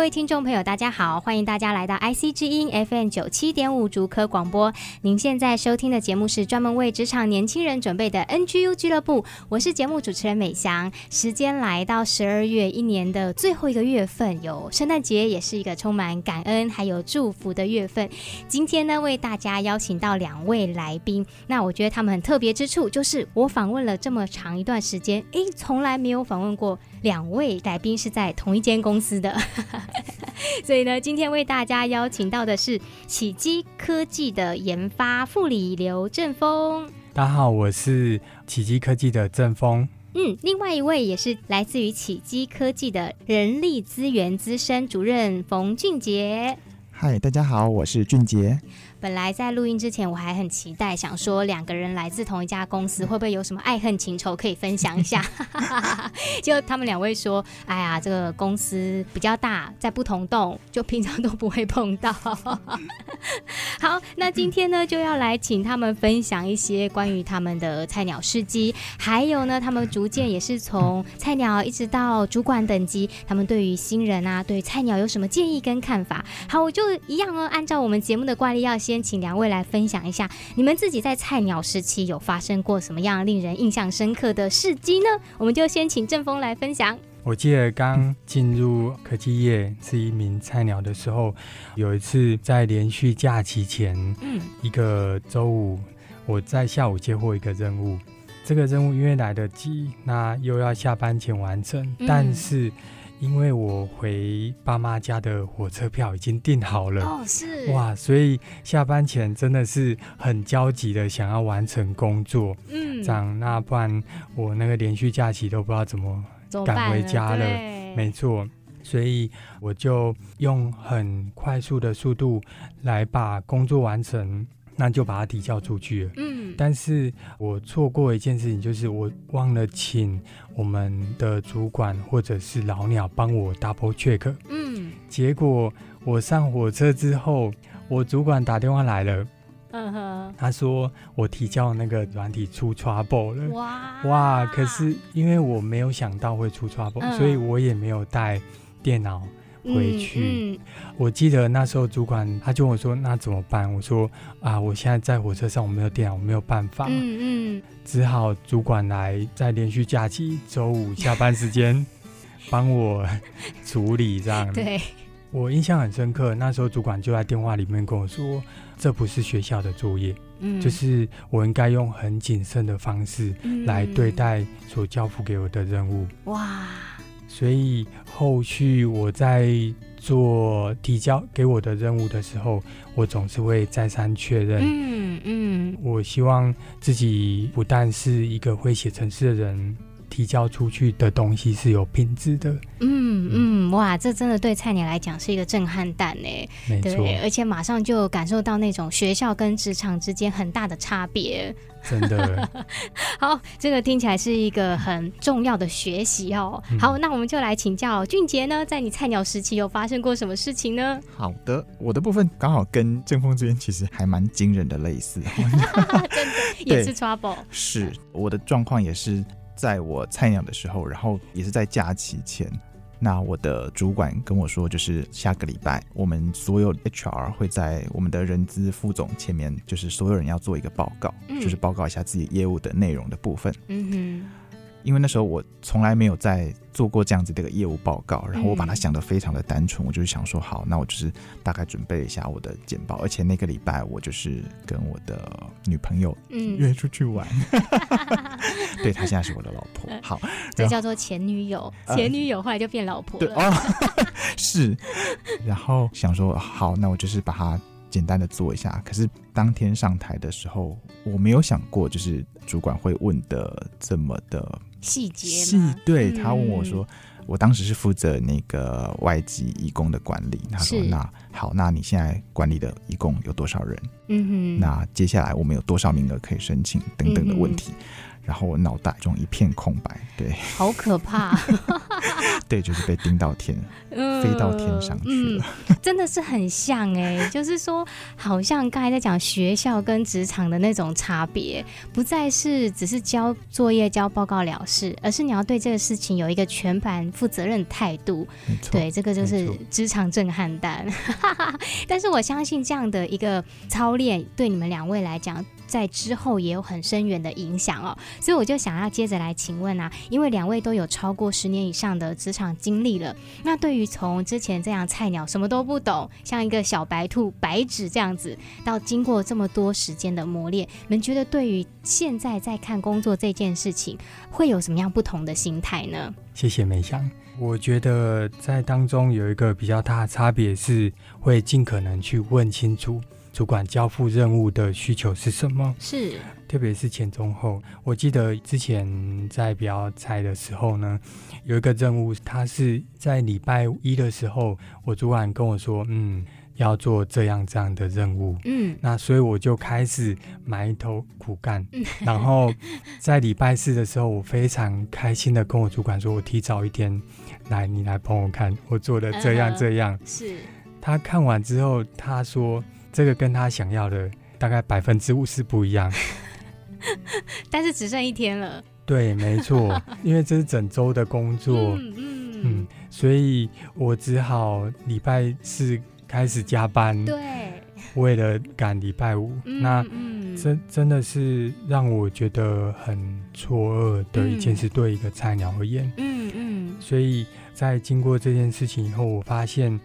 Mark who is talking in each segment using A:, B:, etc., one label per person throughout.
A: 各位听众朋友，大家好，欢迎大家来到 IC 之音 FM 九七点五竹科广播。您现在收听的节目是专门为职场年轻人准备的 NGU 俱乐部，我是节目主持人美翔。时间来到十二月，一年的最后一个月份，有圣诞节，也是一个充满感恩还有祝福的月份。今天呢，为大家邀请到两位来宾，那我觉得他们很特别之处，就是我访问了这么长一段时间，诶，从来没有访问过两位来宾是在同一间公司的。所以呢，今天为大家邀请到的是启基科技的研发副理刘正峰。
B: 大家好，我是启基科技的正峰。
A: 嗯，另外一位也是来自于启基科技的人力资源资深主任冯俊杰。
C: 嗨，大家好，我是俊杰。
A: 本来在录音之前，我还很期待，想说两个人来自同一家公司，会不会有什么爱恨情仇可以分享一下？就他们两位说：“哎呀，这个公司比较大，在不同栋，就平常都不会碰到。”好，那今天呢，就要来请他们分享一些关于他们的菜鸟事迹，还有呢，他们逐渐也是从菜鸟一直到主管等级，他们对于新人啊，对菜鸟有什么建议跟看法？好，我就一样哦，按照我们节目的惯例要。先请两位来分享一下，你们自己在菜鸟时期有发生过什么样令人印象深刻的事迹呢？我们就先请正峰来分享。
B: 我记得刚进入科技业是一名菜鸟的时候，有一次在连续假期前，嗯，一个周五，我在下午接获一个任务，这个任务因为来得及，那又要下班前完成，嗯、但是。因为我回爸妈家的火车票已经订好了。哦，是。哇，所以下班前真的是很焦急的想要完成工作，嗯，这样那不然我那个连续假期都不知道怎么赶回家了，了没错，所以我就用很快速的速度来把工作完成。那就把它提交出去了。嗯，但是我错过一件事情，就是我忘了请我们的主管或者是老鸟帮我 double check。嗯，结果我上火车之后，我主管打电话来了。嗯哼，他说我提交那个软体出 trouble 了。哇哇！可是因为我没有想到会出 trouble，嗯，所以我也没有带电脑。回去，嗯嗯，我记得那时候主管他就问我说：“那怎么办？”我说：“啊，我现在在火车上，我没有电脑，我没有办法。嗯嗯，只好主管来在连续假期周五下班时间 帮我处理这样。对，我印象很深刻，那时候主管就在电话里面跟我说：“这不是学校的作业，嗯，就是我应该用很谨慎的方式来对待所交付给我的任务。”哇！所以后续我在做提交给我的任务的时候，我总是会再三确认。嗯嗯，我希望自己不但是一个会写程式的人，提交出去的东西是有品质的。
A: 嗯嗯，哇，这真的对菜鸟来讲是一个震撼弹呢。没错，而且马上就感受到那种学校跟职场之间很大的差别。
B: 真的
A: 好，这个听起来是一个很重要的学习哦。嗯、好，那我们就来请教俊杰呢，在你菜鸟时期有发生过什么事情呢？
C: 好的，我的部分刚好跟正峰这边其实还蛮惊人的类似，
A: 真的也是 trouble。
C: 是我的状况也是在我菜鸟的时候，然后也是在假期前。那我的主管跟我说，就是下个礼拜我们所有 HR 会在我们的人资副总前面，就是所有人要做一个报告，嗯、就是报告一下自己业务的内容的部分。嗯哼。因为那时候我从来没有在做过这样子的一个业务报告，然后我把它想得非常的单纯，我就是想说，好，那我就是大概准备一下我的简报，而且那个礼拜我就是跟我的女朋友约出去玩，嗯、对，她现在是我的老婆，好，
A: 这叫做前女友，前女友后来就变老婆了，
C: 呃、哦，是，然后想说，好，那我就是把它简单的做一下，可是当天上台的时候，我没有想过，就是主管会问的这么的。
A: 细节
C: 细，对，他问我说，嗯、我当时是负责那个外籍义工的管理。他说：“那好，那你现在管理的移工有多少人？嗯哼，那接下来我们有多少名额可以申请？等等的问题。嗯”然后我脑袋中一片空白，对，
A: 好可怕，
C: 对，就是被盯到天，呃、飞到天上去了，
A: 嗯、真的是很像哎、欸，就是说，好像刚才在讲学校跟职场的那种差别，不再是只是交作业、交报告了事，而是你要对这个事情有一个全盘负责任的态度，对，这个就是职场震撼弹。但是我相信这样的一个操练，对你们两位来讲。在之后也有很深远的影响哦，所以我就想要接着来请问啊，因为两位都有超过十年以上的职场经历了，那对于从之前这样菜鸟什么都不懂，像一个小白兔白纸这样子，到经过这么多时间的磨练，你们觉得对于现在在看工作这件事情，会有什么样不同的心态呢？
B: 谢谢梅香，我觉得在当中有一个比较大的差别是，会尽可能去问清楚。主管交付任务的需求是什么？
A: 是，
B: 特别是前中后。我记得之前在比较菜的时候呢，有一个任务，他是在礼拜一的时候，我主管跟我说，嗯，要做这样这样的任务。嗯，那所以我就开始埋头苦干。然后在礼拜四的时候，我非常开心的跟我主管说，我提早一天来，你来帮我看，我做的这样这样。
A: 是，
B: 他看完之后，他说。这个跟他想要的大概百分之五十不一样，
A: 但是只剩一天了。
B: 对，没错，因为这是整周的工作，嗯嗯，嗯，所以我只好礼拜四开始加班，
A: 对，
B: 为了赶礼拜五。嗯、那真真的是让我觉得很错愕的一件事，对一个菜鸟而言，嗯嗯，所以在经过这件事情以后，我发现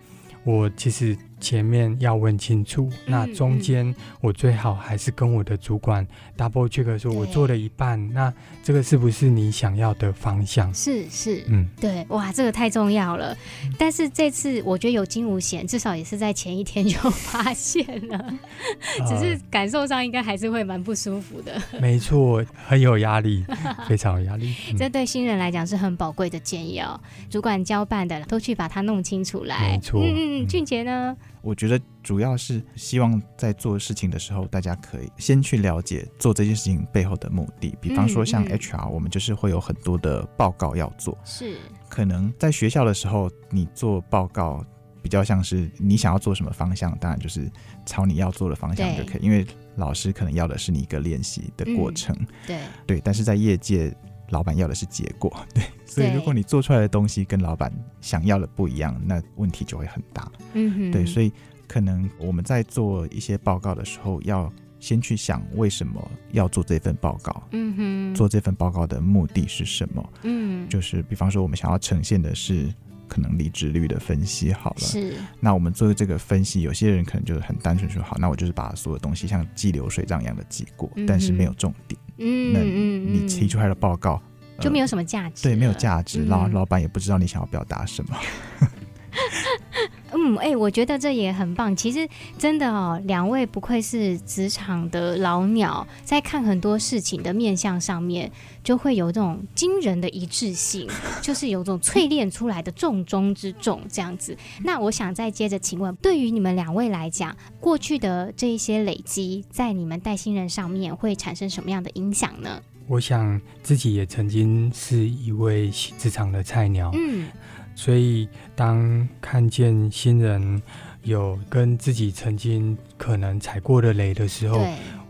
B: 我其实。前面要问清楚，那中间我最好还是跟我的主管 double check 说，我做了一半，那这个是不是你想要的方向？
A: 是是，嗯，对，哇，这个太重要了。但是这次我觉得有惊无险，至少也是在前一天就发现了，只是感受上应该还是会蛮不舒服的。
B: 呃、没错，很有压力，非常有压力。
A: 嗯、这对新人来讲是很宝贵的建议哦。主管交办的都去把它弄清楚来。
B: 没错，
A: 嗯嗯，俊杰呢？
C: 我觉得主要是希望在做事情的时候，大家可以先去了解做这件事情背后的目的。比方说，像 HR，我们就是会有很多的报告要做。
A: 是，
C: 可能在学校的时候，你做报告比较像是你想要做什么方向，当然就是朝你要做的方向就可以。因为老师可能要的是你一个练习的过程。
A: 对
C: 对，但是在业界，老板要的是结果。对。所以，如果你做出来的东西跟老板想要的不一样，那问题就会很大。嗯哼，对，所以可能我们在做一些报告的时候，要先去想为什么要做这份报告。嗯哼，做这份报告的目的是什么？嗯，就是比方说，我们想要呈现的是可能离职率的分析。好了，
A: 是。
C: 那我们做这个分析，有些人可能就是很单纯说，好，那我就是把所有东西像记流水账一样的记过，嗯、但是没有重点。嗯，那你提出来的报告。
A: 就没有什么价值，
C: 对，没有价值，然后老板也不知道你想要表达什么。
A: 嗯，哎、欸，我觉得这也很棒。其实真的哦，两位不愧是职场的老鸟，在看很多事情的面相上面，就会有这种惊人的一致性，就是有种淬炼出来的重中之重这样子。那我想再接着请问，对于你们两位来讲，过去的这一些累积，在你们带新人上面会产生什么样的影响呢？
B: 我想自己也曾经是一位职场的菜鸟，嗯，所以当看见新人有跟自己曾经可能踩过的雷的时候，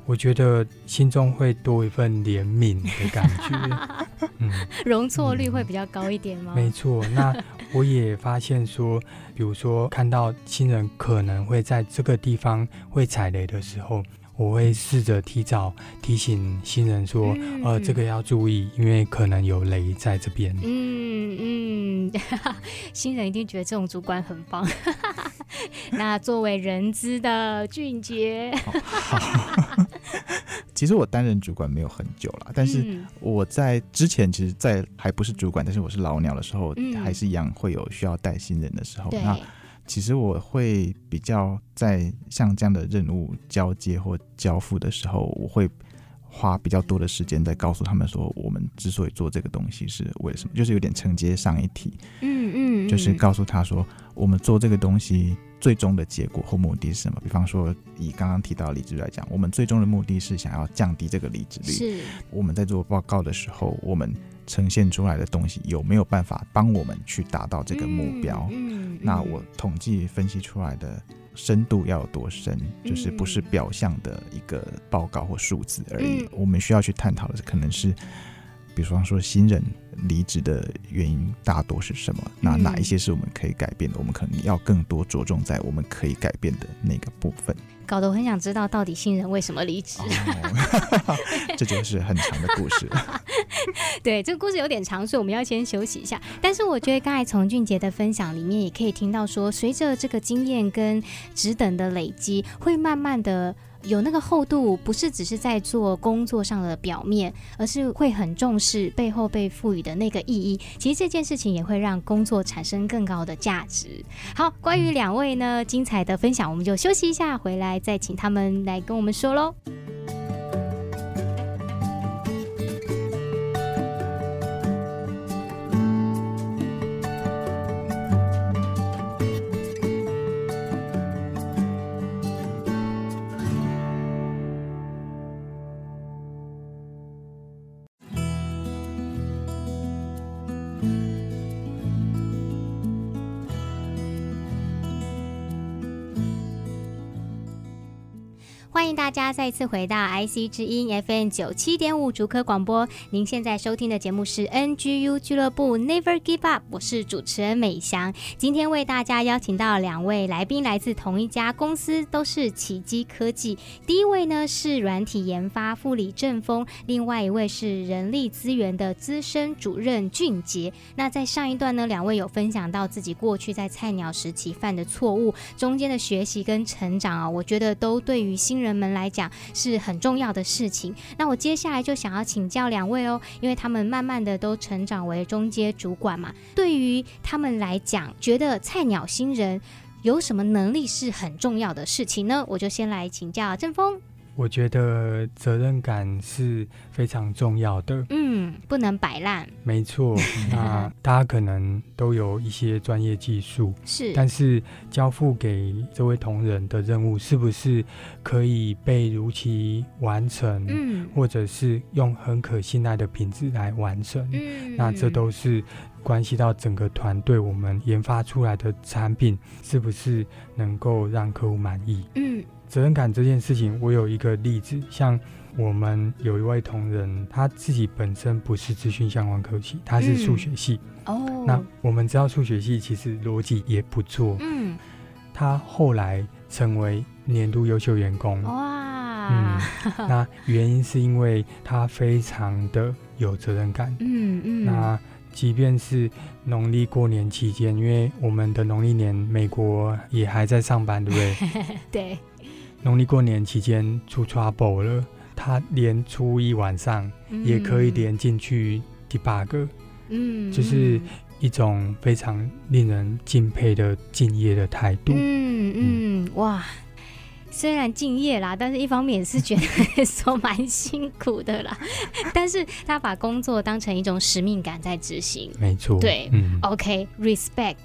B: 我觉得心中会多一份怜悯的感觉，
A: 嗯，容错率会比较高一点吗？
B: 没错，那我也发现说，比如说看到新人可能会在这个地方会踩雷的时候。我会试着提早提醒新人说，嗯、呃，这个要注意，因为可能有雷在这边。
A: 嗯嗯，新人一定觉得这种主管很棒。那作为人资的俊杰，
C: 其实我担任主管没有很久了，但是我在之前，其实，在还不是主管，但是我是老鸟的时候，嗯、还是一样会有需要带新人的时候。那其实我会比较在像这样的任务交接或交付的时候，我会花比较多的时间在告诉他们说，我们之所以做这个东西是为什么，就是有点承接上一题，嗯嗯，就是告诉他说，我们做这个东西最终的结果或目的是什么？比方说，以刚刚提到离职率来讲，我们最终的目的是想要降低这个离职率。是我们在做报告的时候，我们。呈现出来的东西有没有办法帮我们去达到这个目标？嗯嗯、那我统计分析出来的深度要有多深？嗯、就是不是表象的一个报告或数字而已。嗯、我们需要去探讨的，可能是，比方说新人离职的原因大多是什么？嗯、那哪一些是我们可以改变的？我们可能要更多着重在我们可以改变的那个部分。
A: 搞得我很想知道，到底新人为什么离职？
C: 哦、这就是很长的故事。
A: 对，这个故事有点长，所以我们要先休息一下。但是我觉得刚才从俊杰的分享里面，也可以听到说，随着这个经验跟职等的累积，会慢慢的。有那个厚度，不是只是在做工作上的表面，而是会很重视背后被赋予的那个意义。其实这件事情也会让工作产生更高的价值。好，关于两位呢精彩的分享，我们就休息一下，回来再请他们来跟我们说喽。欢迎大家再次回到 IC 之音 FM 九七点五竹科广播。您现在收听的节目是 NGU 俱乐部 Never Give Up，我是主持人美翔。今天为大家邀请到两位来宾，来自同一家公司，都是奇迹科技。第一位呢是软体研发副理正峰，另外一位是人力资源的资深主任俊杰。那在上一段呢，两位有分享到自己过去在菜鸟时期犯的错误，中间的学习跟成长啊，我觉得都对于新人们来讲是很重要的事情。那我接下来就想要请教两位哦，因为他们慢慢的都成长为中阶主管嘛。对于他们来讲，觉得菜鸟新人有什么能力是很重要的事情呢？我就先来请教郑峰。
B: 我觉得责任感是非常重要的。
A: 嗯，不能摆烂。
B: 没错，那 大家可能都有一些专业技术，
A: 是，
B: 但是交付给这位同仁的任务是不是可以被如期完成？嗯，或者是用很可信赖的品质来完成？嗯，那这都是关系到整个团队我们研发出来的产品是不是能够让客户满意？嗯。责任感这件事情，我有一个例子，像我们有一位同仁，他自己本身不是资讯相关科系，他是数学系。哦、嗯，那我们知道数学系其实逻辑也不错。嗯，他后来成为年度优秀员工。哇，嗯，那原因是因为他非常的有责任感。嗯嗯，那即便是农历过年期间，因为我们的农历年美国也还在上班，对不对？
A: 对。
B: 农历过年期间出 trouble 了，他连初一晚上也可以连进去 debug，嗯，就是一种非常令人敬佩的敬业的态度。
A: 嗯嗯，哇，虽然敬业啦，但是一方面也是觉得说蛮辛苦的啦。但是他把工作当成一种使命感在执行，
B: 没错。
A: 对，嗯，OK，respect。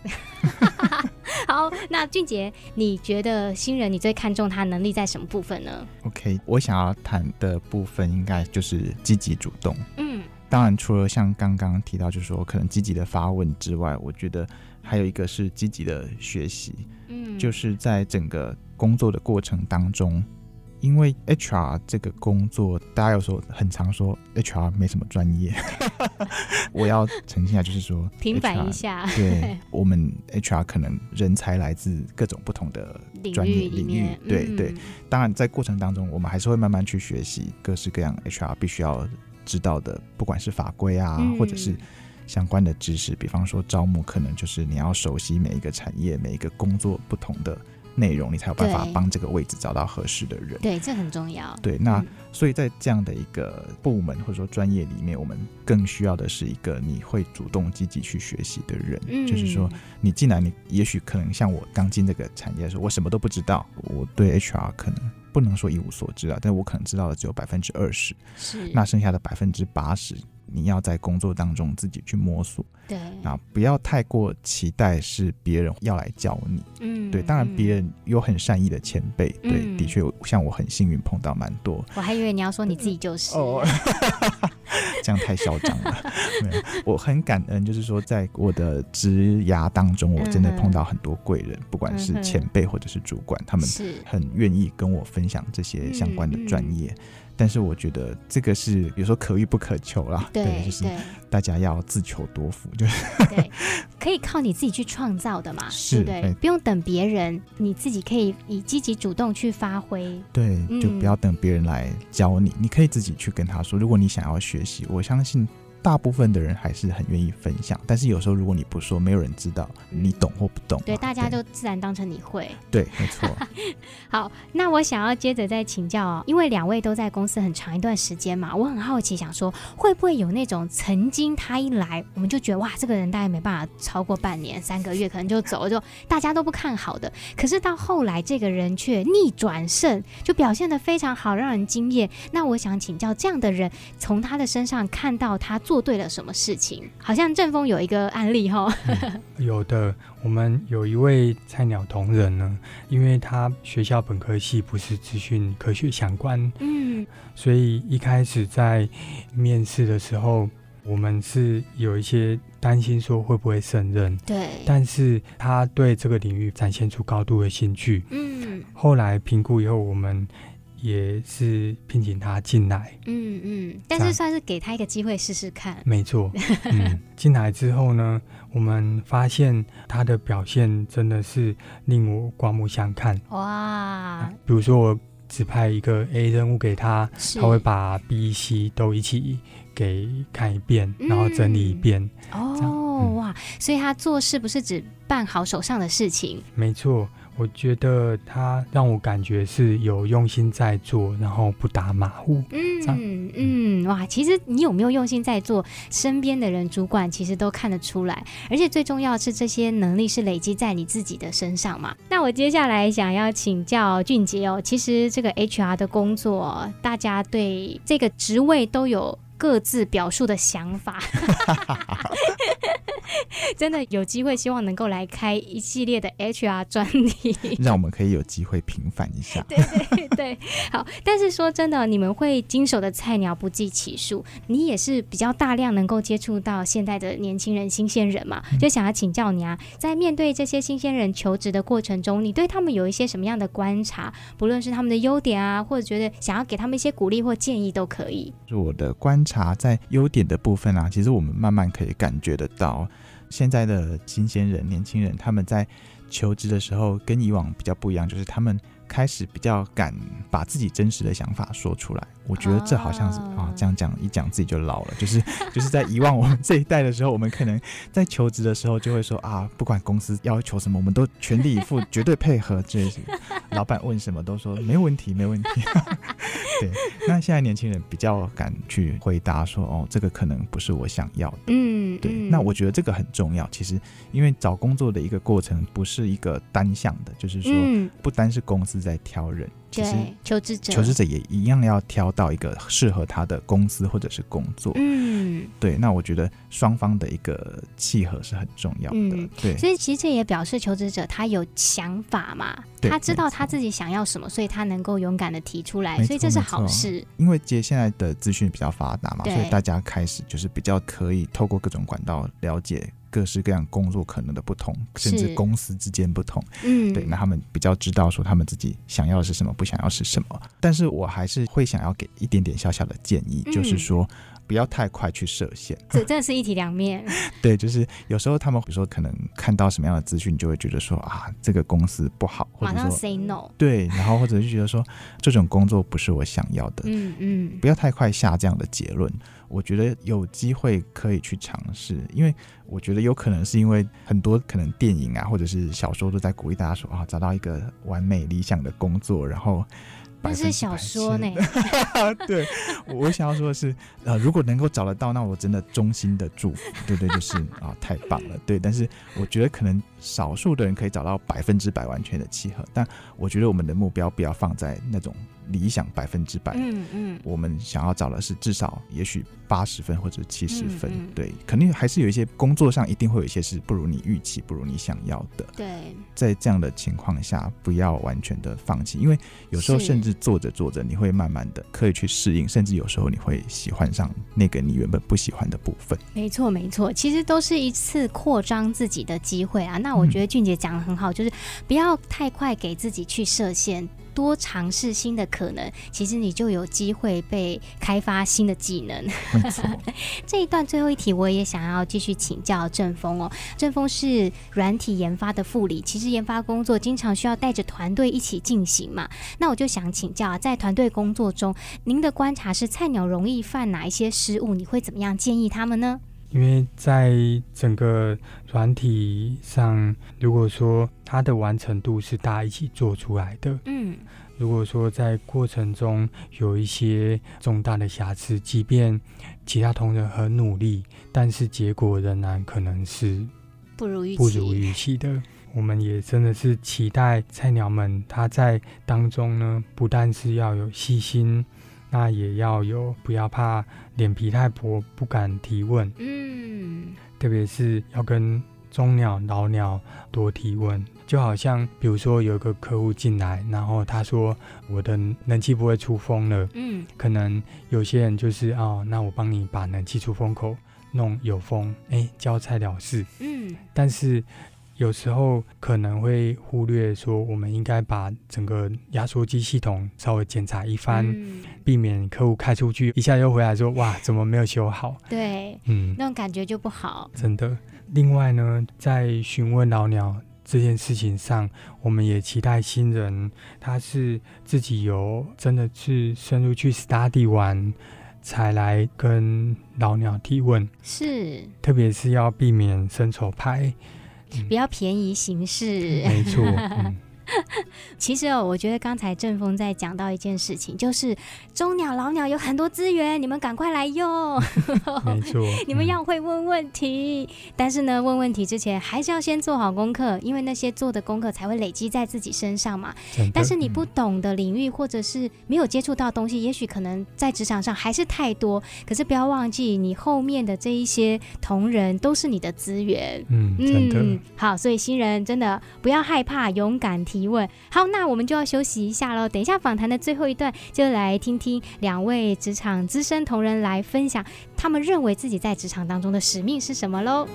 A: 好，那俊杰，你觉得新人你最看重他能力在什么部分呢
C: ？OK，我想要谈的部分应该就是积极主动。嗯，当然除了像刚刚提到，就是说可能积极的发问之外，我觉得还有一个是积极的学习。嗯，就是在整个工作的过程当中，因为 HR 这个工作，大家有时候很常说 HR 没什么专业，我要澄清一下，就是说
A: 平反一下。
C: 对，我们 HR 可能人才来自各种不同的专业领域，对、嗯、对。当然，在过程当中，我们还是会慢慢去学习各式各样 HR 必须要知道的，不管是法规啊，嗯、或者是相关的知识。比方说招募，可能就是你要熟悉每一个产业、每一个工作不同的。内容，你才有办法帮这个位置找到合适的人。
A: 对，这很重要。
C: 对，那、嗯、所以在这样的一个部门或者说专业里面，我们更需要的是一个你会主动积极去学习的人。嗯，就是说，你进来，你也许可能像我刚进这个产业的时候，我什么都不知道，我对 HR 可能不能说一无所知啊，但我可能知道的只有百分之二十。是，那剩下的百分之八十。你要在工作当中自己去摸索，对，啊，不要太过期待是别人要来教你，嗯，对，当然别人有很善意的前辈，嗯、对，的确，像我很幸运碰到蛮多。
A: 我还以为你要说你自己就是，哦，
C: 这样太嚣张了。没有，我很感恩，就是说在我的职涯当中，我真的碰到很多贵人，嗯、不管是前辈或者是主管，他们很愿意跟我分享这些相关的专业。但是我觉得这个是有时候可遇不可求啦，对，对，就是大家要自求多福，就是
A: 对，可以靠你自己去创造的嘛，
C: 是
A: 对，对，不用等别人，你自己可以以积极主动去发挥，
C: 对，就不要等别人来教你，嗯，你可以自己去跟他说，如果你想要学习，我相信。大部分的人还是很愿意分享，但是有时候如果你不说，没有人知道你懂或不懂。
A: 对，大家就自然当成你会。
C: 对，没错。
A: 好，那我想要接着再请教哦，因为两位都在公司很长一段时间嘛，我很好奇，想说会不会有那种曾经他一来，我们就觉得哇，这个人大概没办法超过半年、三个月，可能就走了，就大家都不看好的。可是到后来，这个人却逆转胜，就表现得非常好，让人惊艳。那我想请教，这样的人从他的身上看到他。做对了什么事情？好像正风有一个案例哈、
B: 嗯，有的。我们有一位菜鸟同仁呢，因为他学校本科系不是资讯科学相关，嗯，所以一开始在面试的时候，我们是有一些担心说会不会胜任，对。但是他对这个领域展现出高度的兴趣，嗯。后来评估以后，我们。也是聘请他进来，
A: 嗯嗯，但是算是给他一个机会试试看。
B: 没错，嗯，进来之后呢，我们发现他的表现真的是令我刮目相看。哇，比如说我指派一个 A 任务给他，他会把 B、C 都一起给看一遍，然后整理一遍。
A: 哦、嗯，哇，所以他做事不是只办好手上的事情。
B: 没错。我觉得他让我感觉是有用心在做，然后不打马虎。
A: 嗯嗯，哇，其实你有没有用心在做，身边的人、主管其实都看得出来。而且最重要的是，这些能力是累积在你自己的身上嘛。那我接下来想要请教俊杰哦，其实这个 HR 的工作，大家对这个职位都有各自表述的想法。真的有机会，希望能够来开一系列的 HR 专题，
C: 让我们可以有机会平反一下。
A: 对对对，好。但是说真的，你们会经手的菜鸟不计其数，你也是比较大量能够接触到现在的年轻人、新鲜人嘛，就想要请教你啊，在面对这些新鲜人求职的过程中，你对他们有一些什么样的观察？不论是他们的优点啊，或者觉得想要给他们一些鼓励或建议都可以。
C: 就我的观察，在优点的部分啊，其实我们慢慢可以感觉得到。现在的新鲜人、年轻人，他们在求职的时候跟以往比较不一样，就是他们开始比较敢把自己真实的想法说出来。我觉得这好像是啊、哦，这样讲一讲自己就老了。就是就是在以往我们这一代的时候，我们可能在求职的时候就会说啊，不管公司要求什么，我们都全力以赴，绝对配合。这老板问什么都说没问题，没问题。对，那现在年轻人比较敢去回答说哦，这个可能不是我想要的。嗯，对。那我觉得这个很重要。其实因为找工作的一个过程不是一个单向的，就是说不单是公司在挑人。其实
A: 求职者，
C: 求职者也一样要挑到一个适合他的公司或者是工作。嗯，对。那我觉得双方的一个契合是很重要的。嗯，对。
A: 所以其实这也表示求职者他有想法嘛，他知道他自己想要什么，所以他能够勇敢的提出来，所以这是好事。
C: 因为接现在的资讯比较发达嘛，所以大家开始就是比较可以透过各种管道了解。各式各样工作可能的不同，甚至公司之间不同。
A: 嗯，
C: 对，那他们比较知道说他们自己想要的是什么，不想要是什么。但是我还是会想要给一点点小小的建议，嗯、就是说。不要太快去设限，
A: 这真的是一体两面。
C: 对，就是有时候他们比如说可能看到什么样的资讯，就会觉得说啊，这个公司不好，或者说
A: 马上 say no。
C: 对，然后或者就觉得说这种工作不是我想要的。
A: 嗯嗯，
C: 不要太快下这样的结论。我觉得有机会可以去尝试，因为我觉得有可能是因为很多可能电影啊，或者是小说都在鼓励大家说啊，找到一个完美理想的工作，然后。
A: 那是小说呢。
C: 对，我想要说的是，呃，如果能够找得到，那我真的衷心的祝福，对对，就是啊，太棒了，对。但是我觉得可能少数的人可以找到百分之百完全的契合，但我觉得我们的目标不要放在那种。理想百分之百，
A: 嗯嗯，
C: 我们想要找的是至少也许八十分或者七十分，
A: 嗯嗯，
C: 对，肯定还是有一些工作上一定会有一些是不如你预期、不如你想要的。
A: 对，
C: 在这样的情况下，不要完全的放弃，因为有时候甚至做着做着，你会慢慢的可以去适应，甚至有时候你会喜欢上那个你原本不喜欢的部分。
A: 没错，没错，其实都是一次扩张自己的机会啊。那我觉得俊杰讲的很好，嗯，就是不要太快给自己去设限。多尝试新的可能，其实你就有机会被开发新的技能。这一段最后一题，我也想要继续请教郑峰哦。郑峰是软体研发的副理，其实研发工作经常需要带着团队一起进行嘛。那我就想请教，在团队工作中，您的观察是菜鸟容易犯哪一些失误？你会怎么样建议他们呢？
B: 因为在整个软体上，如果说它的完成度是大家一起做出来的，
A: 嗯，
B: 如果说在过程中有一些重大的瑕疵，即便其他同仁很努力，但是结果仍然可能是
A: 不如预期，
B: 不如预期的。我们也真的是期待菜鸟们他在当中呢，不但是要有细心。那也要有，不要怕脸皮太薄，不敢提问。
A: 嗯，
B: 特别是要跟中鸟、老鸟多提问。就好像，比如说有一个客户进来，然后他说我的冷气不会出风了。
A: 嗯，
B: 可能有些人就是哦，那我帮你把冷气出风口弄有风，哎、欸，交差了事。
A: 嗯，
B: 但是。有时候可能会忽略说，我们应该把整个压缩机系统稍微检查一番，
A: 嗯，避
B: 免客户开出去一下又回来说，哇，怎么没有修好？
A: 对，
B: 嗯，
A: 那种感觉就不好。
B: 真的。另外呢，在询问老鸟这件事情上，我们也期待新人他是自己有真的是深入去 study 完，才来跟老鸟提问。
A: 是，
B: 特别是要避免伸手牌。
A: 比较便宜形式，
B: 没错。嗯
A: 其实哦，我觉得刚才正峰在讲到一件事情，就是中鸟、老鸟有很多资源，你们赶快来用。
B: 没错，
A: 你们要会问问题，嗯，但是呢，问问题之前还是要先做好功课，因为那些做的功课才会累积在自己身上嘛。但是你不懂的领域，或者是没有接触到的东西，也许可能在职场上还是太多。可是不要忘记，你后面的这一些同仁都是你的资源。
B: 嗯。
A: 嗯，好，所以新人真的不要害怕，勇敢提。疑问。好，那我们就要休息一下喽。等一下访谈的最后一段，就来听听两位职场资深同仁来分享他们认为自己在职场当中的使命是什么喽。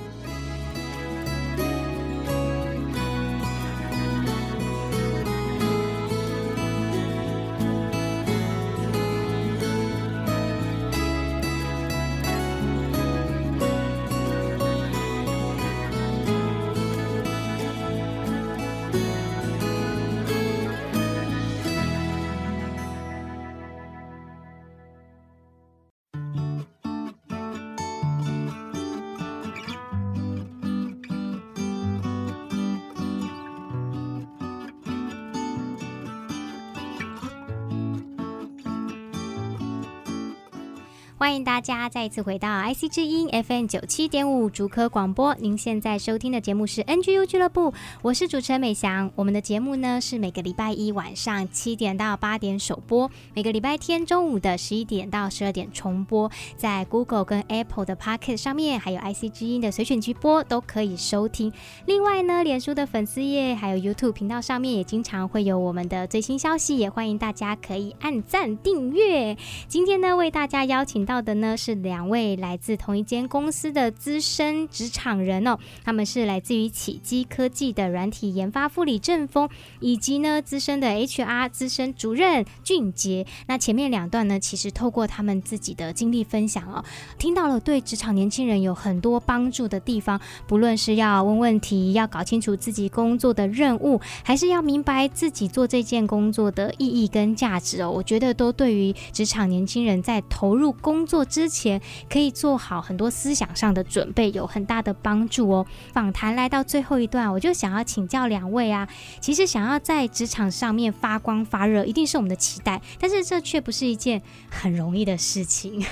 A: 欢迎大家再一次回到 IC 之音 FM 九七点五竹科广播。您现在收听的节目是 NGU 俱乐部，我是主持人美翔。我们的节目呢是每个礼拜一晚上七点到八点首播，每个礼拜天中午的十一点到十二点重播，在 Google 跟 Apple 的 Podcast 上面，还有 IC 之音的随选直播都可以收听。另外呢，脸书的粉丝页还有 YouTube 频道上面也经常会有我们的最新消息，也欢迎大家可以按赞订阅。今天呢，为大家邀请。到到的呢是两位来自同一间公司的资深职场人哦，他们是来自于启基科技的软体研发副理郑峰，以及呢资深的 HR 资深主任俊杰。那前面两段呢，其实透过他们自己的经历分享哦，听到了对职场年轻人有很多帮助的地方，不论是要问问题，要搞清楚自己工作的任务，还是要明白自己做这件工作的意义跟价值哦，我觉得都对于职场年轻人在投入工作之前，可以做好很多思想上的准备，有很大的帮助哦。访谈来到最后一段，我就想要请教两位啊，其实想要在职场上面发光发热，一定是我们的期待，但是这却不是一件很容易的事情，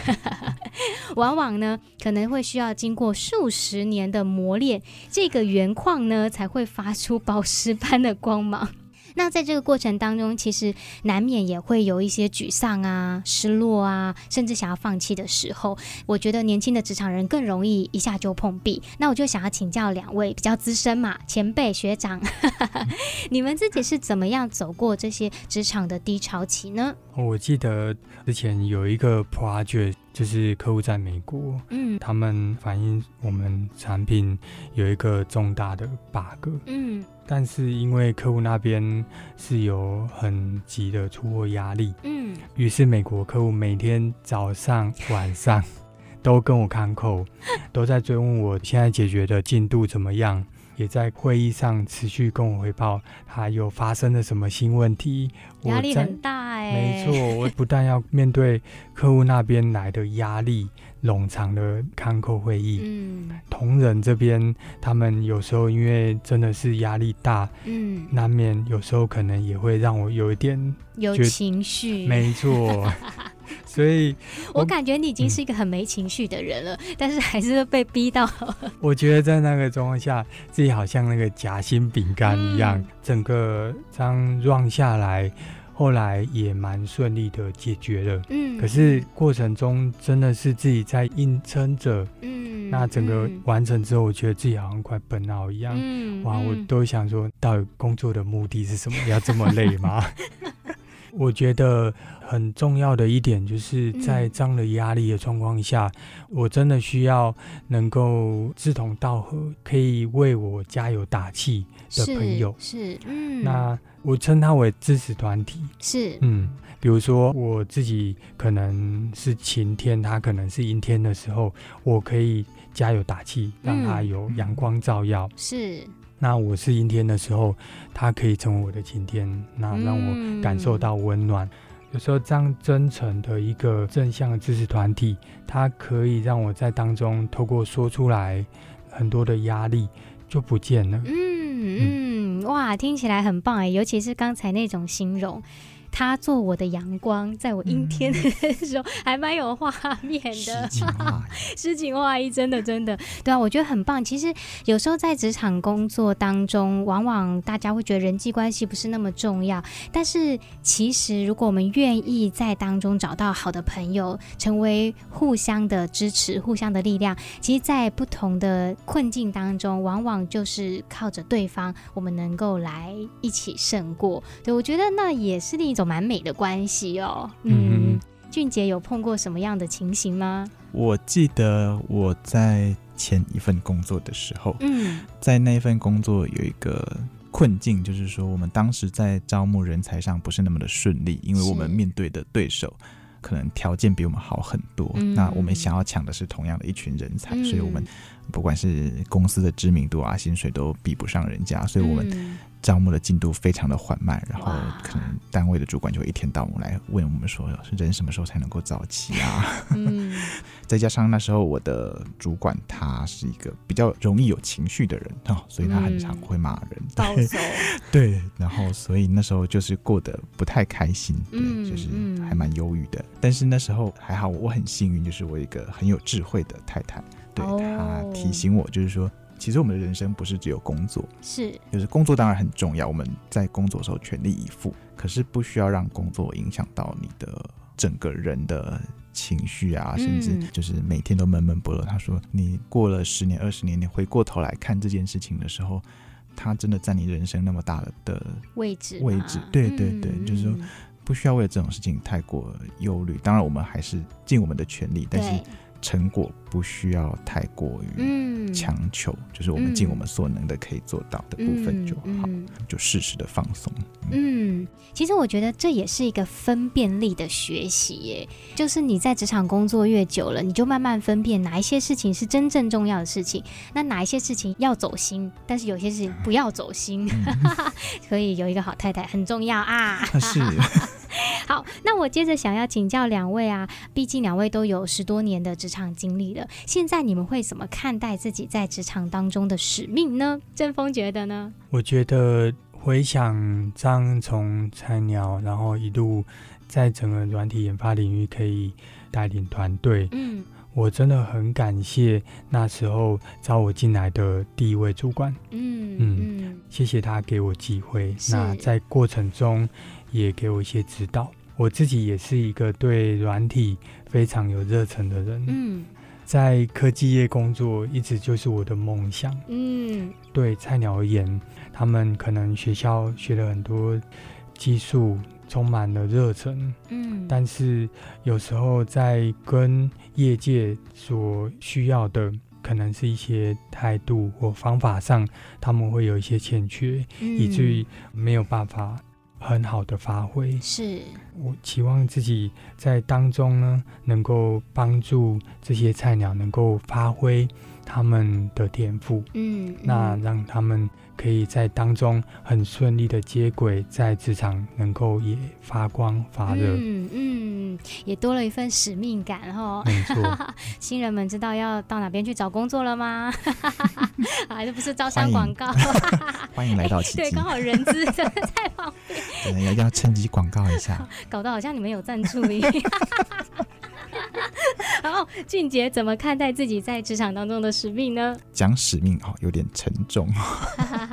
A: 往往呢可能会需要经过数十年的磨练，这个原矿呢才会发出宝石般的光芒。那在这个过程当中，其实难免也会有一些沮丧啊、失落啊，甚至想要放弃的时候。我觉得年轻的职场人更容易一下就碰壁。那我就想要请教两位比较资深嘛，前辈学长，你们自己是怎么样走过这些职场的低潮期呢？
B: 我记得之前有一个 project，就是客户在美国，嗯，他们反映我们产品有一个重大的 bug，嗯。但是因为客户那边是有很急的出货压力，嗯，于是美国客户每天早上晚上都跟我看扣，都在追问我现在解决的进度怎么样，也在会议上持续跟我汇报他又发生了什么新问题，
A: 压力很大哎、
B: 欸，没错，我不但要面对客户那边来的压力。冗长的看扣会议，嗯，同仁这边他们有时候因为真的是压力大，嗯，难免有时候可能也会让我有一点
A: 有情绪，
B: 没错，所以
A: 我，我感觉你已经是一个很没情绪的人了，嗯，但是还是被逼到。
B: 我觉得在那个状况下，自己好像那个夹心饼干一样，嗯，整个这样 run 下来。后来也蛮顺利的解决了，嗯，可是过程中真的是自己在硬撑着，嗯，那整个完成之后，我觉得自己好像快奔奥一样，嗯，哇，我都想说，到底工作的目的是什么？要这么累吗？我觉得很重要的一点就是在这样的压力的状况下，我真的需要能够志同道合，可以为我加油打气的朋友，
A: 是，是，嗯，
B: 那。我称它为支持团体，
A: 是，
B: 嗯，比如说我自己可能是晴天，他可能是阴天的时候，我可以加油打气，让他有阳光照耀。
A: 是，
B: 那我是阴天的时候，他可以成为我的晴天，那让我感受到温暖。有时候这样真诚的一个正向的知识团体，它可以让我在当中透过说出来，很多的压力就不见了。嗯
A: 嗯。嗯哇，听起来很棒哎，尤其是刚才那种形容。他做我的阳光，在我阴天的时候，还蛮有画面的。诗情画意，诗情画意，真的真的，对啊，我觉得很棒。其实有时候在职场工作当中，往往大家会觉得人际关系不是那么重要，但是其实如果我们愿意在当中找到好的朋友，成为互相的支持、互相的力量，其实，在不同的困境当中，往往就是靠着对方，我们能够来一起胜过。对，我觉得那也是另一种。蛮美的关系哦，嗯，俊杰有碰过什么样的情形吗？
C: 我记得我在前一份工作的时候，嗯，在那份工作有一个困境，就是说我们当时在招募人才上不是那么的顺利，因为我们面对的对手可能条件比我们好很多，嗯，那我们想要抢的是同样的一群人才，嗯，所以我们不管是公司的知名度啊，薪水都比不上人家，所以我们。招募的进度非常的缓慢，然后可能单位的主管就会一天到晚来问我们说，人什么时候才能够早起啊？嗯，再加上那时候我的主管他是一个比较容易有情绪的人哦，所以他很常会骂人，
A: 对，
C: 对，然后所以那时候就是过得不太开心，对，就是还蛮忧郁的。但是那时候还好，我很幸运，就是我一个很有智慧的太太，对，她提醒我，就是说。其实我们的人生不是只有工作，
A: 是，
C: 就是工作当然很重要，我们在工作的时候全力以赴，可是不需要让工作影响到你的整个人的情绪啊，甚至就是每天都闷闷不乐。他说，你过了十年、二十年，你回过头来看这件事情的时候，他真的在你人生那么大的位置，位置，对对对，就是说。不需要为了这种事情太过忧虑。当然，我们还是尽我们的全力，但是。成果不需要太过于强求，嗯、就是我们尽我们所能的可以做到的部分就好，就适时的放松。
A: 嗯，其实我觉得这也是一个分辨力的学习耶，就是你在职场工作越久了，你就慢慢分辨哪一些事情是真正重要的事情，那哪一些事情要走心，但是有些事情不要走心。所以有一个好太太很重要啊。
C: 是。
A: 好，那我接着想要请教两位啊，毕竟两位都有十多年的职场经历了，现在你们会怎么看待自己在职场当中的使命呢？郑峰觉得呢？
B: 我觉得回想从菜鸟，然后一路在整个软体研发领域可以带领团队，嗯，我真的很感谢那时候招我进来的第一位主管，嗯嗯，嗯谢谢他给我机会。那在过程中。也给我一些指导。我自己也是一个对软体非常有热忱的人。嗯，在科技业工作一直就是我的梦想。嗯，对菜鸟而言，他们可能学校学了很多技术，充满了热忱。嗯，但是有时候在跟业界所需要的，可能是一些态度或方法上，他们会有一些欠缺，嗯，以至于没有办法。很好的发挥，
A: 是
B: 我期望自己在当中呢，能够帮助这些菜鸟能够发挥他们的天赋，嗯，嗯，那让他们。可以在当中很顺利的接轨，在职场能够也发光发热，
A: 嗯嗯，也多了一份使命感哈。
B: 没错，
A: 新人们知道要到哪边去找工作了吗？啊，这不是招商广告？
C: 欢迎来 到奇迹。
A: 对，刚好人资真的在旁边，
C: 要要趁机广告一下，
A: 搞得好像你们有赞助一样。然后俊杰怎么看待自己在职场当中的使命呢？
C: 讲使命哦，有点沉重。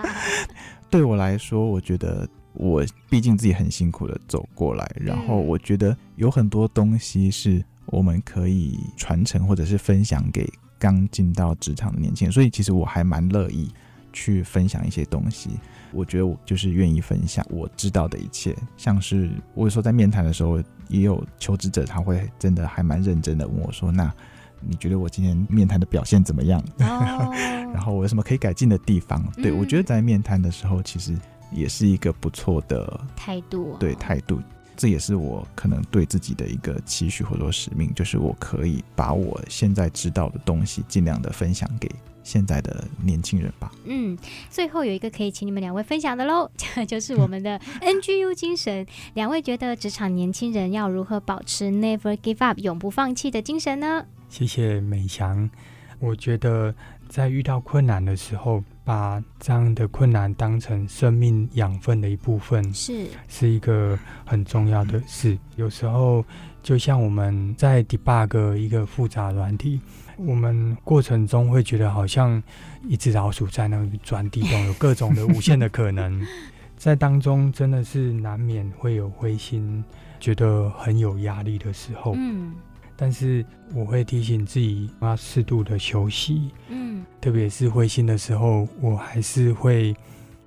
C: 对我来说，我觉得我毕竟自己很辛苦的走过来，然后我觉得有很多东西是我们可以传承或者是分享给刚进到职场的年轻人，所以其实我还蛮乐意去分享一些东西。我觉得我就是愿意分享我知道的一切，像是我有时候在面谈的时候，也有求职者他会真的还蛮认真的问我说：“那你觉得我今天面谈的表现怎么样？哦、然后我有什么可以改进的地方？”嗯、对，我觉得在面谈的时候，其实也是一个不错的
A: 态度、哦。
C: 对，态度，这也是我可能对自己的一个期许或者使命，就是我可以把我现在知道的东西尽量的分享给。现在的年轻人吧。
A: 嗯，最后有一个可以请你们两位分享的喽，就是我们的 NGU 精神。两位觉得职场年轻人要如何保持 Never Give Up 永不放弃的精神呢？
B: 谢谢美翔。我觉得在遇到困难的时候，把这样的困难当成生命养分的一部分，是是一个很重要的事。有时候就像我们在 debug 一个复杂软体。我们过程中会觉得好像一只老鼠在那里钻地洞，有各种的无限的可能，在当中真的是难免会有灰心，觉得很有压力的时候。嗯，但是我会提醒自己要适度的休息。嗯，特别是灰心的时候，我还是会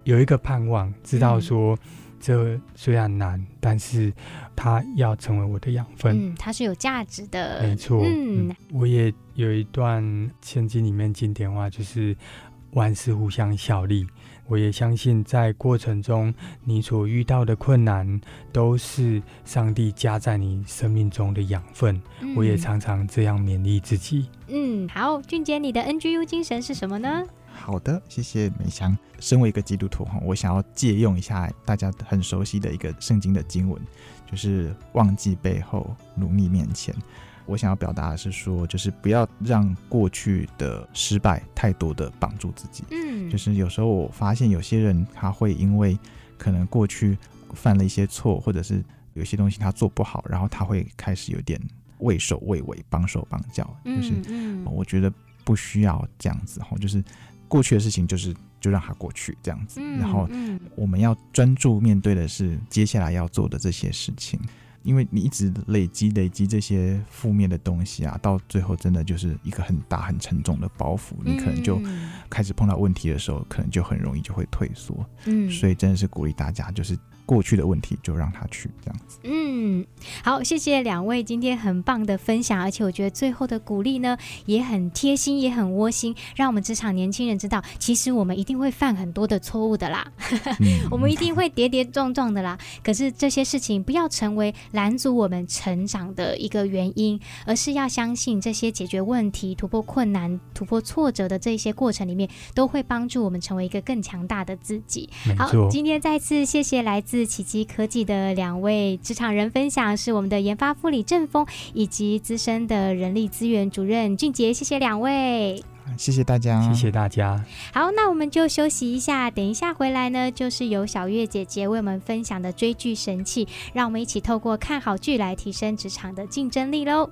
B: 有一个盼望，知道说。这虽然难，但是它要成为我的养分。
A: 嗯，它是有价值的。
B: 没错。嗯，嗯，我也有一段圣经里面经典话，就是万事互相效力。我也相信，在过程中你所遇到的困难，都是上帝加在你生命中的养分。嗯，我也常常这样勉励自己。
A: 嗯，好，俊杰，你的 NGU 精神是什么呢？
C: 好的，谢谢美香。身为一个基督徒哈，我想要借用一下大家很熟悉的一个圣经的经文，就是忘记背后，努力面前。我想要表达的是说，就是不要让过去的失败太多的绑住自己。嗯，就是有时候我发现有些人他会因为可能过去犯了一些错，或者是有些东西他做不好，然后他会开始有点畏首畏尾、绑手绑脚。就是我觉得不需要这样子哈，就是。过去的事情就是就让它过去这样子，然后我们要专注面对的是接下来要做的这些事情。因为你一直累积累积这些负面的东西啊，到最后真的就是一个很大很沉重的包袱，你可能就开始碰到问题的时候，可能就很容易就会退缩。嗯，所以真的是鼓励大家，就是。过去的问题就让他去这样子。
A: 嗯，好，谢谢两位今天很棒的分享，而且我觉得最后的鼓励呢也很贴心，也很窝心，让我们职场年轻人知道，其实我们一定会犯很多的错误的啦，嗯、我们一定会跌跌撞撞的啦。可是这些事情不要成为拦阻我们成长的一个原因，而是要相信这些解决问题、突破困难、突破挫折的这些过程里面，都会帮助我们成为一个更强大的自己。好，今天再次谢谢来自。自启基科技的两位职场人分享，是我们的研发副理郑峰，以及资深的人力资源主任俊杰，谢谢两位，
C: 谢谢大家，
B: 谢谢大家。
A: 好，那我们就休息一下，等一下回来呢，就是由小月姐姐为我们分享的追剧神器，让我们一起透过看好剧来提升职场的竞争力喽。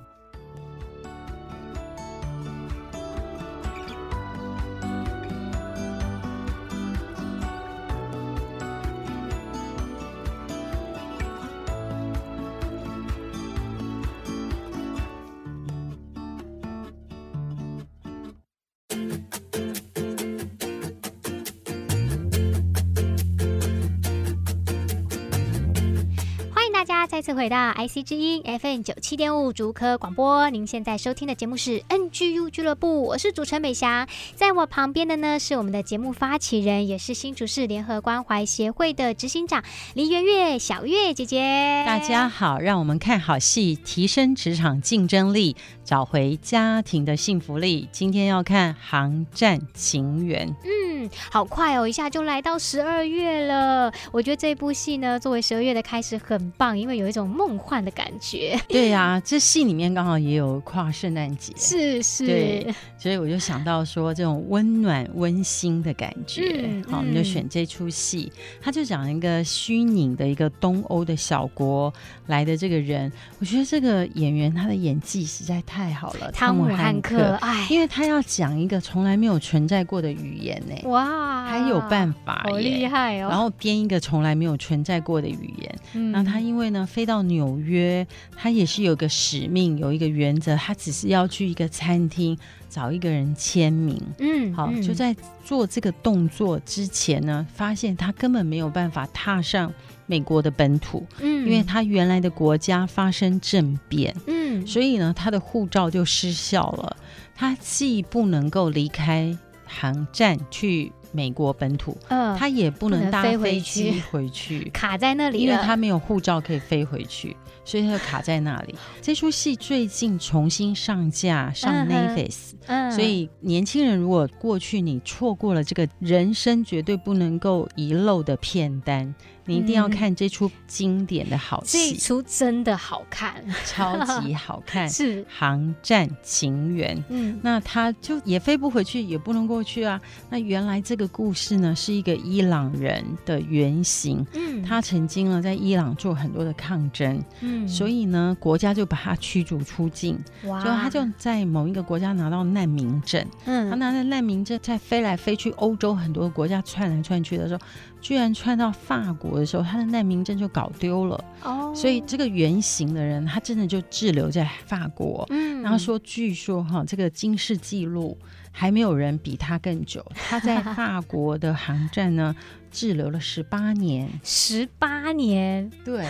A: 回到 IC 之音 FM 九七点五竹科广播，您现在收听的节目是 NGU 俱乐部，我是主持人美霞，在我旁边的呢是我们的节目发起人，也是新竹市联合关怀协会的执行长林媛媛小月姐姐。
D: 大家好，让我们看好戏，提升职场竞争力，找回家庭的幸福力。今天要看《航站情缘》。
A: 嗯，好快哦，一下就来到十二月了。我觉得这部戏呢，作为十二月的开始，很棒，因为有一种梦幻的感觉。
D: 对呀、啊，这戏里面刚好也有跨圣诞节，
A: 是是。
D: 对，所以我就想到说，这种温暖温馨的感觉，嗯、好，我们就选这出戏。他就讲一个虚拟的一个东欧的小国来的这个人，我觉得这个演员他的演技实在太好了，汤姆汉克，哎，因为他要讲一个从来没有存在过的语言呢，哇，还有办法，
A: 好厉害哦。
D: 然后编一个从来没有存在过的语言，嗯、那他因为呢。飞到纽约，他也是有个使命，有一个原则，他只是要去一个餐厅找一个人签名。嗯，好，就在做这个动作之前呢，发现他根本没有办法踏上美国的本土，嗯，因为他原来的国家发生政变，嗯，所以呢，他的护照就失效了。他既不能够离开航站去。美国本土，嗯，他也不能搭飞机回去，
A: 卡在那里，
D: 因为他没有护照可以飞回去，所以他就卡在那里。这出戏最近重新上架上 Netflix，嗯，所以年轻人如果过去你错过了这个人生绝对不能够遗漏的片单。你一定要看这出经典的好戏，
A: 这出真的好看，
D: 超级 好看，
A: 是《
D: 航站情缘》。嗯，那他就也飞不回去，也不能过去啊。那原来这个故事呢，是一个伊朗人的原型。嗯，他曾经呢在伊朗做很多的抗争。嗯，所以呢，国家就把他驱逐出境。哇，就他就在某一个国家拿到难民证。嗯，他拿着难民证在飞来飞去欧洲很多国家窜来窜去的时候。居然窜到法国的时候，他的难民证就搞丢了。哦，oh. 所以这个原型的人，他真的就滞留在法国。嗯，然后说，据说哈，这个金氏纪录还没有人比他更久。他在法国的航站呢，滞留了十八年。
A: 十八年，
D: 对。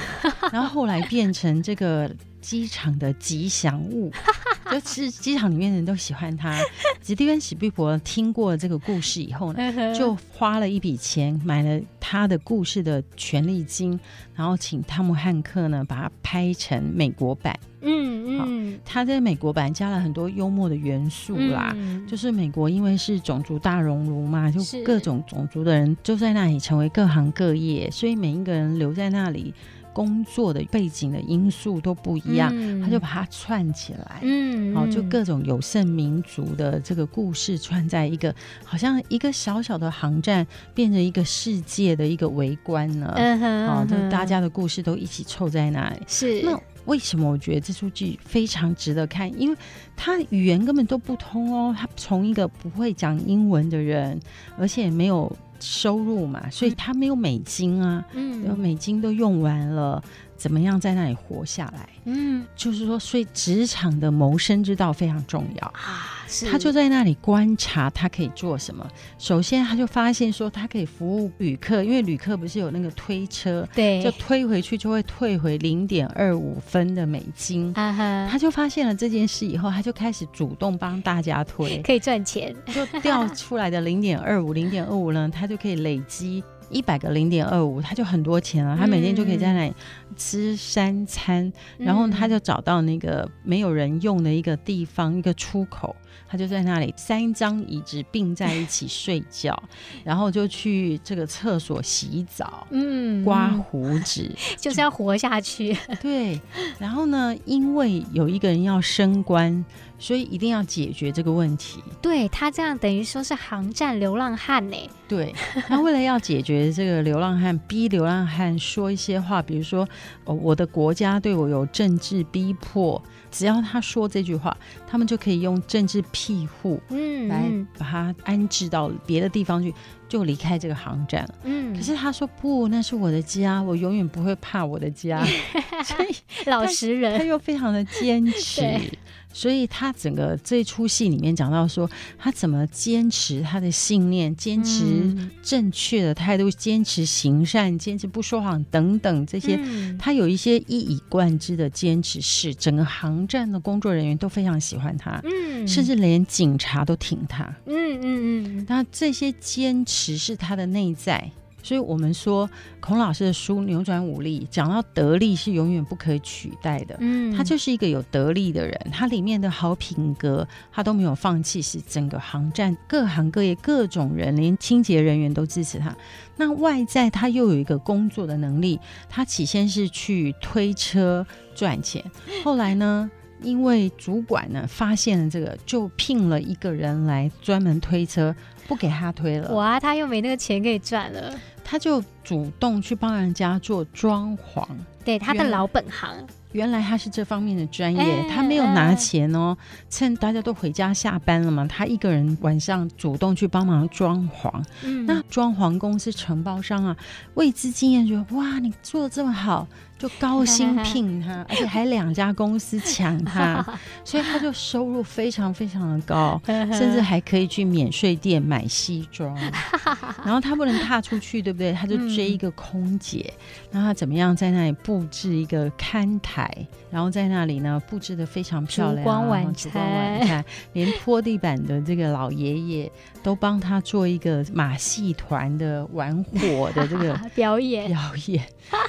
D: 然后后来变成这个。机场的吉祥物，就是机场里面的人都喜欢他。吉蒂跟史匹柏听过这个故事以后呢，就花了一笔钱买了他的故事的权利金，然后请汤姆汉克呢把它拍成美国版。嗯嗯，他在美国版加了很多幽默的元素啦，嗯、就是美国因为是种族大熔炉嘛，就各种种族的人就在那里成为各行各业，所以每一个人留在那里。工作的背景的因素都不一样，嗯、他就把它串起来，嗯，好，就各种有色民族的这个故事串在一个，好像一个小小的航站变成一个世界的一个围观了，嗯哼，好，就大家的故事都一起凑在那里。是，那为什么我觉得这出剧非常值得看？因为他语言根本都不通哦，他从一个不会讲英文的人，而且没有。收入嘛，所以他没有美金啊，嗯，美金都用完了，怎么样在那里活下来。
A: 嗯，
D: 就是说，所以职场的谋生之道非常重要
A: 啊。是
D: 他就在那里观察，他可以做什么。首先，他就发现说，他可以服务旅客，因为旅客不是有那个推车，
A: 对，
D: 就推回去就会退回零点二五分的美金。
A: 啊哈，
D: 他就发现了这件事以后，他就开始主动帮大家推，
A: 可以赚钱。
D: 就掉出来的零点二五、零点二五呢，他就可以累积。一百个零点二五，他就很多钱了。他每天就可以在那里吃三餐，嗯、然后他就找到那个没有人用的一个地方，一个出口，他就在那里三张椅子并在一起睡觉，然后就去这个厕所洗澡，嗯，刮胡子，
A: 就是要活下去。
D: 对，然后呢，因为有一个人要升官。所以一定要解决这个问题。
A: 对，他这样等于说是航站流浪汉呢。
D: 对，他为了要解决这个流浪汉，逼流浪汉说一些话，比如说，哦，我的国家对我有政治逼迫，只要他说这句话，他们就可以用政治庇护，嗯，来把他安置到别的地方去，就离开这个航站了。嗯，可是他说不，那是我的家，我永远不会怕我的家。所以
A: 老实人，
D: 他又非常的坚持。所以他整个这出戏里面讲到说，他怎么坚持他的信念，坚持正确的态度，坚持行善，坚持不说谎等等这些，他有一些一以贯之的坚持，是整个航站的工作人员都非常喜欢他，嗯。甚至连警察都挺他，嗯嗯嗯，那这些坚持是他的内在。所以我们说，孔老师的书《扭转武力》讲到得力是永远不可以取代的。嗯，他就是一个有得力的人，他里面的好品格，他都没有放弃，是整个航站各行各业各种人，连清洁人员都支持他。那外在他又有一个工作的能力，他起先是去推车赚钱，后来呢，因为主管呢发现了这个，就聘了一个人来专门推车，不给他推了。
A: 哇，他又没那个钱可以赚了。
D: 他就主动去帮人家做装潢，
A: 对他的老本行。
D: 原来他是这方面的专业，欸、他没有拿钱哦。欸、趁大家都回家下班了嘛，他一个人晚上主动去帮忙装潢。嗯，那装潢公司承包商啊，未知经验觉得哇，你做的这么好。就高薪聘他，而且还两家公司抢他，所以他就收入非常非常的高，甚至还可以去免税店买西装。然后他不能踏出去，对不对？他就追一个空姐，然后他怎么样在那里布置一个看台，然后在那里呢布置的非常漂亮，烛光晚餐，晚餐，连拖地板的这个老爷爷都帮他做一个马戏团的玩火的这个
A: 表演
D: 表演，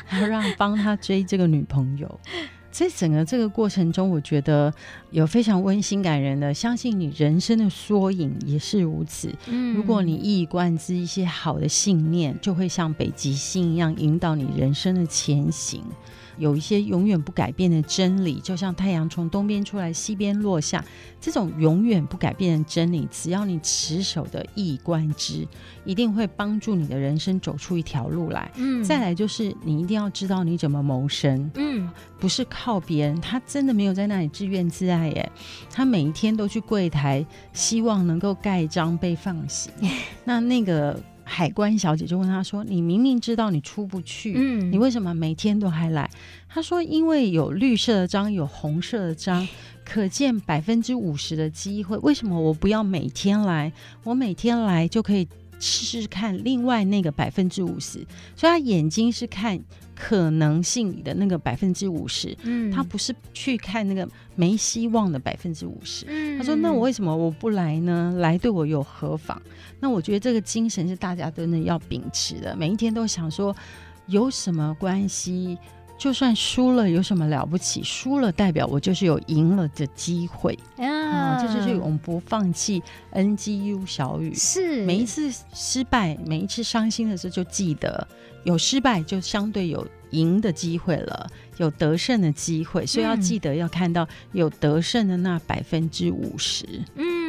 D: 然后让帮他。追这个女朋友，在整个这个过程中，我觉得有非常温馨感人的。相信你人生的缩影也是如此。嗯，如果你一以贯之一些好的信念，就会像北极星一样引导你人生的前行。有一些永远不改变的真理，就像太阳从东边出来，西边落下，这种永远不改变的真理，只要你持守的一以贯之，一定会帮助你的人生走出一条路来。嗯，再来就是你一定要知道你怎么谋生。嗯，不是靠别人，他真的没有在那里自怨自艾耶，他每一天都去柜台，希望能够盖章被放行。那那个。海关小姐就问他说：“你明明知道你出不去，嗯，你为什么每天都还来？”他说：“因为有绿色的章，有红色的章，可见百分之五十的机会。为什么我不要每天来？我每天来就可以试试看另外那个百分之五十。所以他眼睛是看可能性的那个百分之五十，嗯，他不是去看那个没希望的百分之五十。嗯他说：‘那我为什么我不来呢？来对我有何妨？’那我觉得这个精神是大家真的要秉持的。每一天都想说，有什么关系？就算输了，有什么了不起？输了代表我就是有赢了的机会啊！这就是永不放弃。NGU 小雨是每一次失败，每一次伤心的时候，就记得有失败，就相对有赢的机会了，有得胜的机会。所以要记得要看到有得胜的那百分之五十。嗯。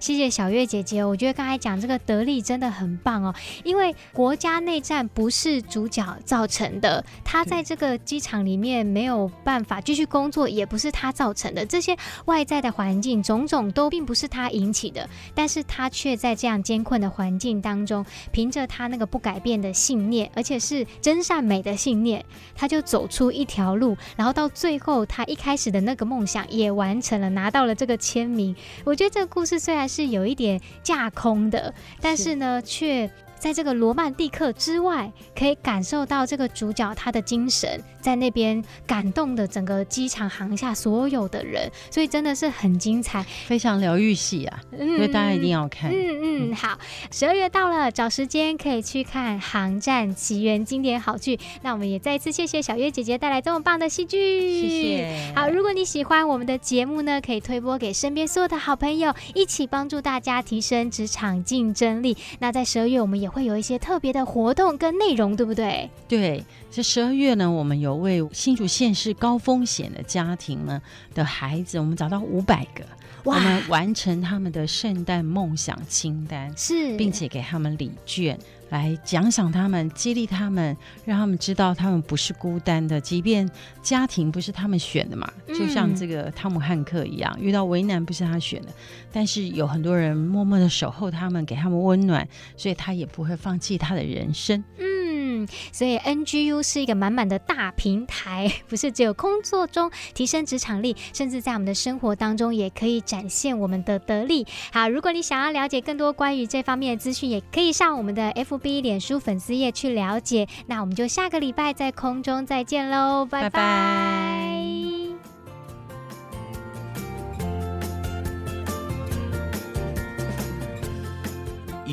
A: 谢谢小月姐姐，我觉得刚才讲这个得力真的很棒哦，因为国家内战不是主角造成的，他在这个机场里面没有办法继续工作，也不是他造成的，这些外在的环境种种都并不是他引起的，但是他却在这样艰困的环境当中，凭着他那个不改变的信念，而且是真善美的信念，他就走出一条路，然后到最后，他一开始的那个梦想也完成了，拿到了这个签名。我觉得这个故事虽然是有一点架空的，但是呢，却。在这个罗曼蒂克之外，可以感受到这个主角他的精神，在那边感动的整个机场航下所有的人，所以真的是很精彩，
D: 非常疗愈系啊！嗯，所以大家一定要看。
A: 嗯嗯，好，十二月到了，找时间可以去看《航站奇缘》经典好剧。那我们也再一次谢谢小月姐姐带来这么棒的戏剧，
D: 谢谢。
A: 好，如果你喜欢我们的节目呢，可以推播给身边所有的好朋友，一起帮助大家提升职场竞争力。那在十二月，我们也会有一些特别的活动跟内容，对不对？
D: 对，这十二月呢，我们有为新竹县市高风险的家庭呢的孩子，我们找到五百个，我们完成他们的圣诞梦想清单，
A: 是，
D: 并且给他们礼券。来奖赏他们，激励他们，让他们知道他们不是孤单的。即便家庭不是他们选的嘛，就像这个汤姆汉克一样，嗯、遇到为难不是他选的，但是有很多人默默的守候他们，给他们温暖，所以他也不会放弃他的人生。
A: 所以 NGU 是一个满满的大平台，不是只有工作中提升职场力，甚至在我们的生活当中也可以展现我们的得力。好，如果你想要了解更多关于这方面的资讯，也可以上我们的 FB 脸书粉丝页去了解。那我们就下个礼拜在空中再见喽，拜拜。